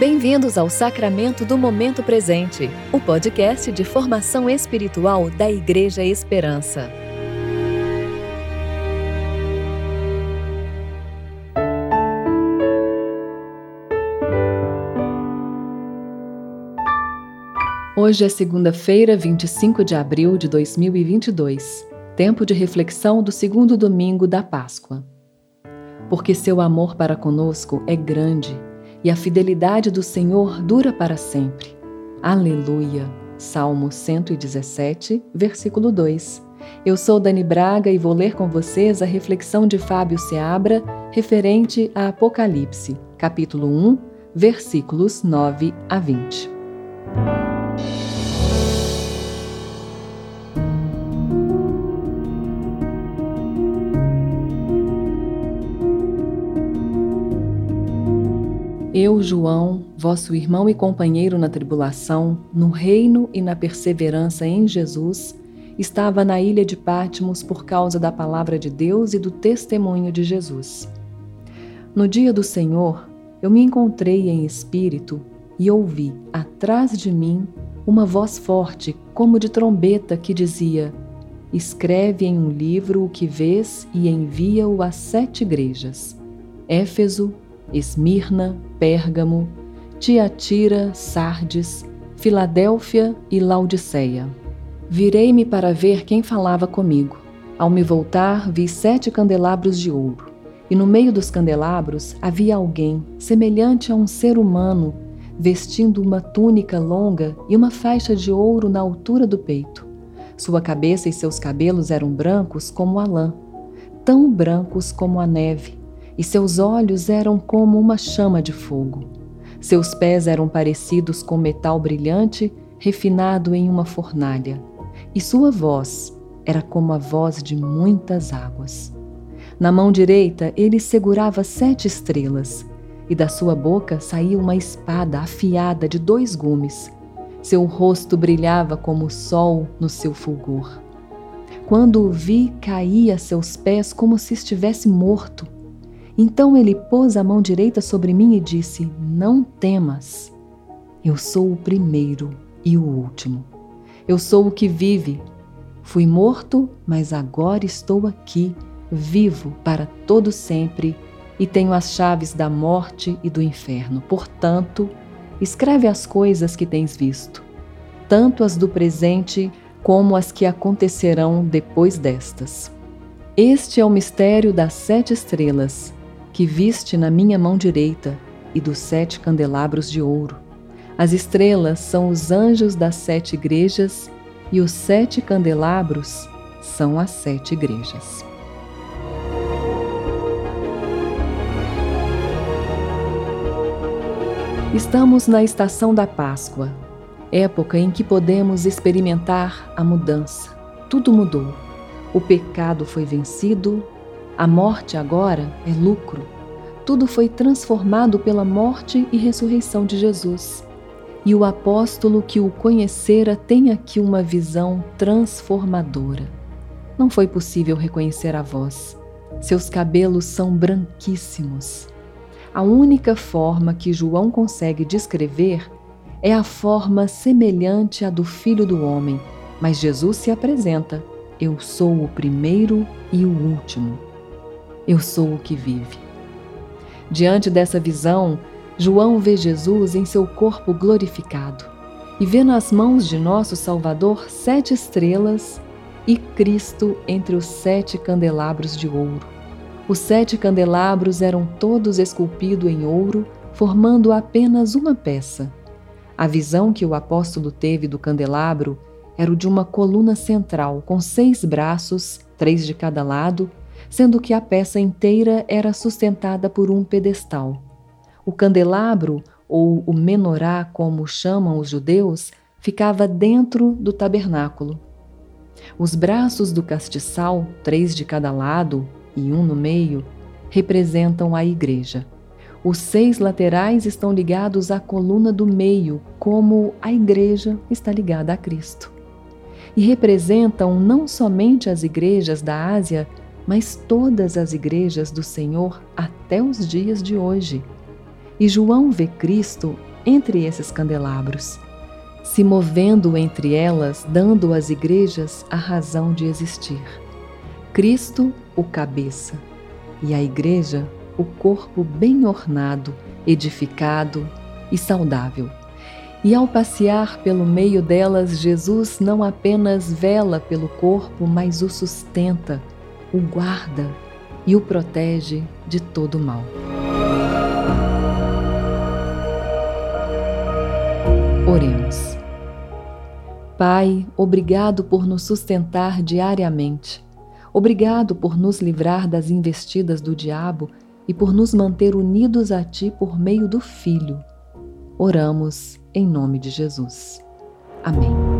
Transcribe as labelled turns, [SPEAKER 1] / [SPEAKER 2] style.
[SPEAKER 1] Bem-vindos ao Sacramento do Momento Presente, o podcast de formação espiritual da Igreja Esperança. Hoje é segunda-feira, 25 de abril de 2022, tempo de reflexão do segundo domingo da Páscoa. Porque seu amor para conosco é grande e a fidelidade do Senhor dura para sempre. Aleluia. Salmo 117, versículo 2. Eu sou Dani Braga e vou ler com vocês a reflexão de Fábio Seabra referente a Apocalipse, capítulo 1, versículos 9 a 20. Eu, João, vosso irmão e companheiro na tribulação, no reino e na perseverança em Jesus, estava na ilha de Pátimos por causa da palavra de Deus e do testemunho de Jesus. No dia do Senhor, eu me encontrei em espírito e ouvi, atrás de mim, uma voz forte, como de trombeta, que dizia: Escreve em um livro o que vês e envia-o às sete igrejas: Éfeso, Esmirna, Pérgamo, Tiatira, Sardes, Filadélfia e Laodiceia. Virei-me para ver quem falava comigo. Ao me voltar, vi sete candelabros de ouro, e no meio dos candelabros havia alguém, semelhante a um ser humano, vestindo uma túnica longa e uma faixa de ouro na altura do peito. Sua cabeça e seus cabelos eram brancos como a lã, tão brancos como a neve, e seus olhos eram como uma chama de fogo. Seus pés eram parecidos com metal brilhante refinado em uma fornalha, e sua voz era como a voz de muitas águas. Na mão direita ele segurava sete estrelas, e da sua boca saía uma espada afiada de dois gumes. Seu rosto brilhava como o sol no seu fulgor. Quando o vi, caí a seus pés como se estivesse morto. Então ele pôs a mão direita sobre mim e disse: Não temas. Eu sou o primeiro e o último. Eu sou o que vive. Fui morto, mas agora estou aqui, vivo para todo sempre e tenho as chaves da morte e do inferno. Portanto, escreve as coisas que tens visto, tanto as do presente como as que acontecerão depois destas. Este é o mistério das sete estrelas que viste na minha mão direita e dos sete candelabros de ouro. As estrelas são os anjos das sete igrejas e os sete candelabros são as sete igrejas. Estamos na estação da Páscoa, época em que podemos experimentar a mudança. Tudo mudou. O pecado foi vencido, a morte agora é lucro. Tudo foi transformado pela morte e ressurreição de Jesus. E o apóstolo que o conhecera tem aqui uma visão transformadora. Não foi possível reconhecer a voz. Seus cabelos são branquíssimos. A única forma que João consegue descrever é a forma semelhante à do Filho do Homem, mas Jesus se apresenta: Eu sou o primeiro e o último. Eu sou o que vive. Diante dessa visão, João vê Jesus em seu corpo glorificado e vê nas mãos de nosso Salvador sete estrelas e Cristo entre os sete candelabros de ouro. Os sete candelabros eram todos esculpidos em ouro, formando apenas uma peça. A visão que o apóstolo teve do candelabro era o de uma coluna central com seis braços, três de cada lado, sendo que a peça inteira era sustentada por um pedestal. O candelabro, ou o menorá, como chamam os judeus, ficava dentro do tabernáculo. Os braços do castiçal, três de cada lado e um no meio, representam a igreja. Os seis laterais estão ligados à coluna do meio, como a igreja está ligada a Cristo. E representam não somente as igrejas da Ásia, mas todas as igrejas do Senhor até os dias de hoje. E João vê Cristo entre esses candelabros, se movendo entre elas, dando às igrejas a razão de existir. Cristo, o cabeça, e a igreja, o corpo bem ornado, edificado e saudável. E ao passear pelo meio delas, Jesus não apenas vela pelo corpo, mas o sustenta, o guarda e o protege de todo mal. Oremos. Pai, obrigado por nos sustentar diariamente. Obrigado por nos livrar das investidas do diabo e por nos manter unidos a Ti por meio do Filho. Oramos em nome de Jesus. Amém.